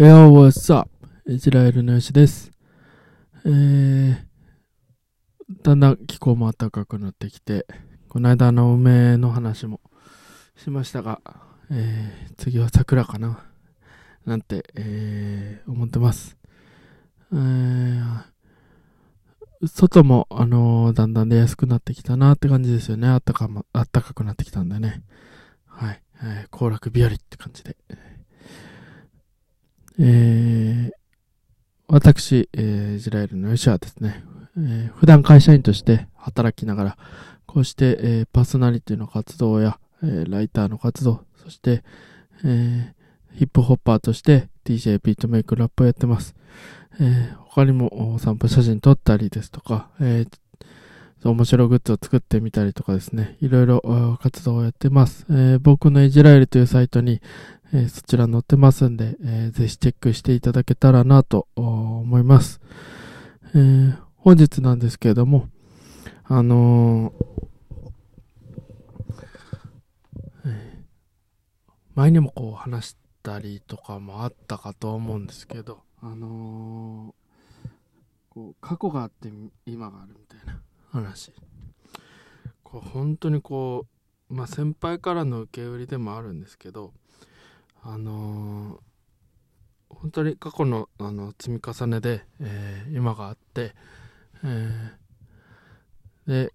Yo, what's up? イスラエルのよしです。えー、だんだん気候も暖かくなってきて、この間の梅の話もしましたが、えー、次は桜かななんて、えー、思ってます。えー、外も、あのーだんだん出やすくなってきたなって感じですよね。あったかも、あったかくなってきたんでね。はい。えー、行楽日和って感じで。えー、私、えー、イスラエルの吉はですね、えー普段会社員として働きながら、こうして、えーパーソナリティの活動や、えーライターの活動、そして、えーヒップホッパーとして DJ ビートメイクラップをやってます。えー他にもお散歩写真撮ったりですとか、えー面白グッズを作ってみたりとかですね、いろいろ活動をやってます。えー僕のイジラエルというサイトに、えーそちら載ってますんで、えーぜひチェックしていただけたらなと思います。えー本日なんですけれども、あの前にもこう話したりとかもあったかと思うんですけど、あのこう過去があって今があるみたいな話。こう本当にこう、まあ先輩からの受け売りでもあるんですけど、あのー本当に過去のあの積み重ねで、えー今があって、えーで、っ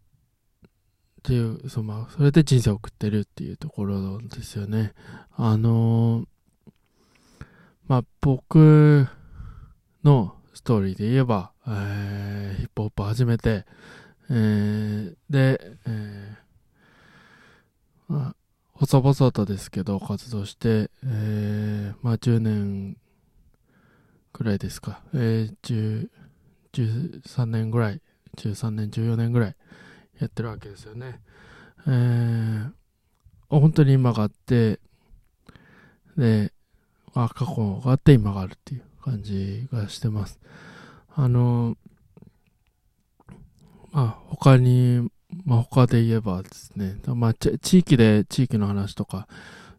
ていう、そうまあ、それで人生を送ってるっていうところですよね。あのまあ僕のストーリーで言えば、えーヒップホップ始めて、えーで、えーまあ細々とですけど活動して、えーまあ10年くらいですか、えー、10 13年ぐらい。13年14年ぐらいやってるわけですよね。えー本当に今があってで、あ、過去があって今があるっていう感じがしてます。あのまあ他にまあ他で言えばですね、まあ地域で地域の話とか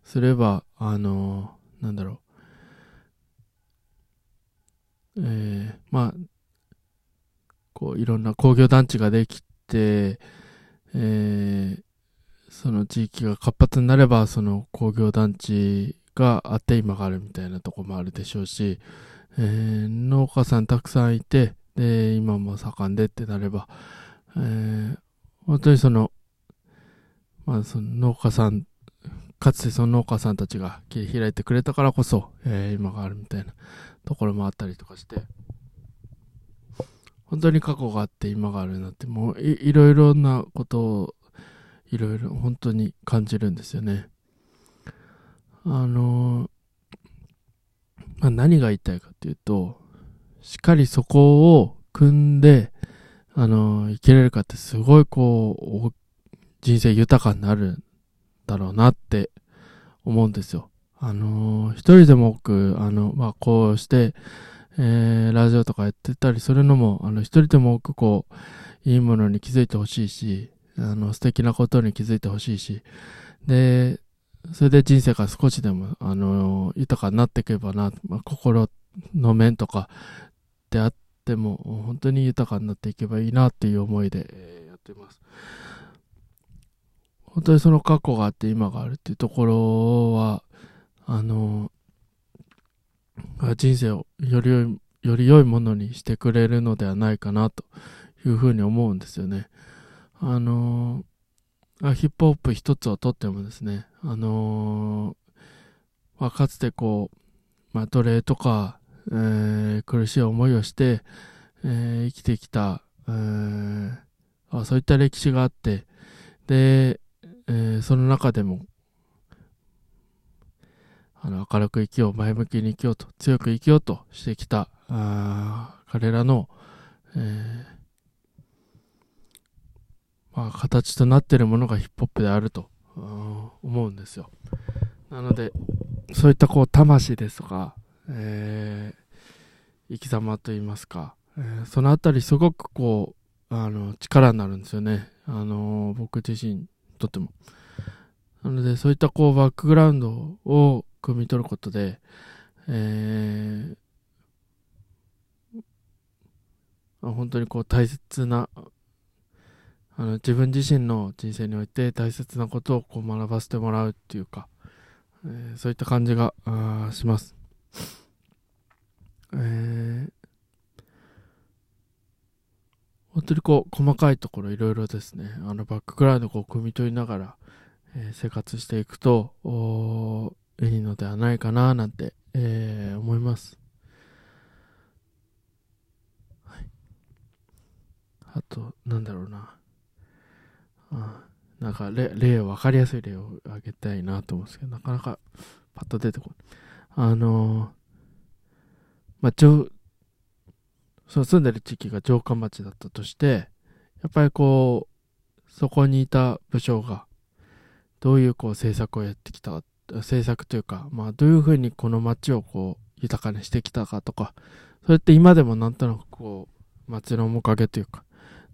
すれば、あのなんだろう、えー、まあ、こういろんな工業団地ができて、えー、その地域が活発になれば、その工業団地があって今があるみたいなとこもあるでしょうし、えー農家さんたくさんいて、で、今も盛んでってなれば、えー本当にその、まあその農家さん、かつてその農家さんたちが切り開いてくれたからこそ、えー今があるみたいなところもあったりとかして、本当に過去があって今があるなって、もういいろいろなことを、いろいろ本当に感じるんですよね。あのまあ、何が言いたいかっていうと、しっかりそこを組んで、あの、生きれるかってすごいこう、人生豊かになるんだろうなって思うんですよ。あの、一人でも多く、あの、まあ、こうして、えー、ラジオとかやってたりするのも、あの、一人でも多くこう、いいものに気づいてほしいし、あの、素敵なことに気づいてほしいし、で、それで人生が少しでも、あの、豊かになっていけばな、まあ、心の面とかであっても、本当に豊かになっていけばいいなっていう思いでやってます。本当にその過去があって今があるっていうところは、あの、人生をより良い、より良いものにしてくれるのではないかなというふうに思うんですよね。あの、あヒップホップ一つをとってもですね、あのまあ、かつてこう、まあ、奴隷とか、えー苦しい思いをして、えー生きてきた、えーあそういった歴史があって、で、えーその中でも、あの、明るく生きよう、前向きに生きようと、強く生きようとしてきた、あ彼らの、えーまあ、形となっているものがヒップホップであると、思うんですよ。なので、そういったこう、魂ですとか、えー生き様といいますか、えーそのあたりすごくこう、あの、力になるんですよね。あの、僕自身にとっても。なので、そういったこう、バックグラウンドを汲み取ることで、えー、本当にこう大切な、あの自分自身の人生において大切なことをこう学ばせてもらうっていうか、えー、そういった感じがします。えー、本当にこう細かいところいろいろですね、あのバックグラウンドをこう汲み取りながら、えー、生活していくといいのではないかななんて、えー、思います。はい。あと、なんだろうな。あなんか例、例、わかりやすい例を挙げたいなと思うんですけど、なかなかパッと出てこない。あのー、まあ、上、その住んでる地域が城下町だったとして、やっぱりこう、そこにいた武将が、どういうこう政策をやってきた、政策というか、まあどういうふうにこの街をこう豊かにしてきたかとか、それって今でもなんとなくこう、街の面影というか、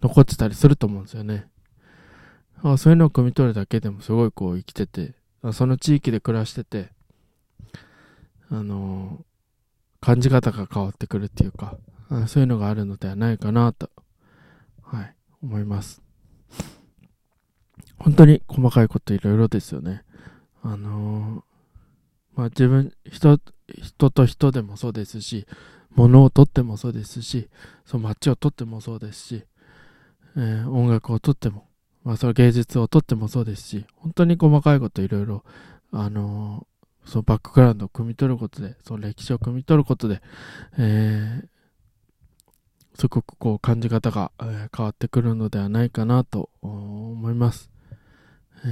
残ってたりすると思うんですよね。あそういうのを汲み取るだけでもすごいこう生きてて、その地域で暮らしてて、あの、感じ方が変わってくるっていうか、そういうのがあるのではないかなと、はい、思います。本当に細かいこといろいろですよね。あの、まあ自分、人、人と人でもそうですし、物をとってもそうですし、その街をとってもそうですし、えー、音楽をとっても、まあその芸術をとってもそうですし、本当に細かいこといろいろ、あの、そのバックグラウンドを汲み取ることで、その歴史を汲み取ることで、えー、すごくこう感じ方が、えー、変わってくるのではないかなと思います。え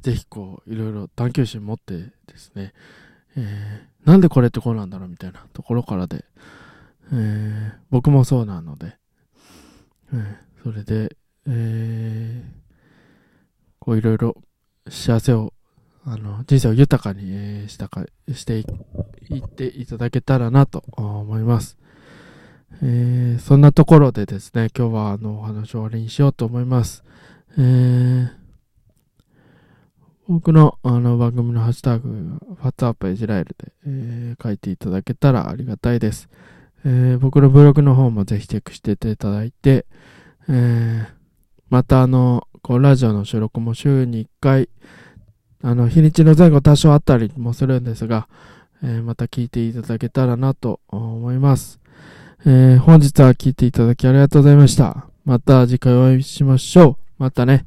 ー、ぜひこう、いろいろ探求心持ってですね、えー、なんでこれってこうなんだろうみたいなところからで、えー、僕もそうなので、えー、それで、えー、こういろいろ幸せを、あの、人生を豊かに、したか、していっていただけたらなと思います。えー、そんなところでですね、今日はあのお話を終わりにしようと思います。えー、僕のあの番組のハッシュタグ、ファッツアップイジラエルで、えー、書いていただけたらありがたいです。えー、僕のブログの方もぜひチェックしていただいて、えー、またあの、こうラジオの収録も週に1回、あの、日にちの前後多少あったりもするんですが、えー、また聞いていただけたらなと思います。えー、本日は聞いていただきありがとうございました。また次回お会いしましょう。またね。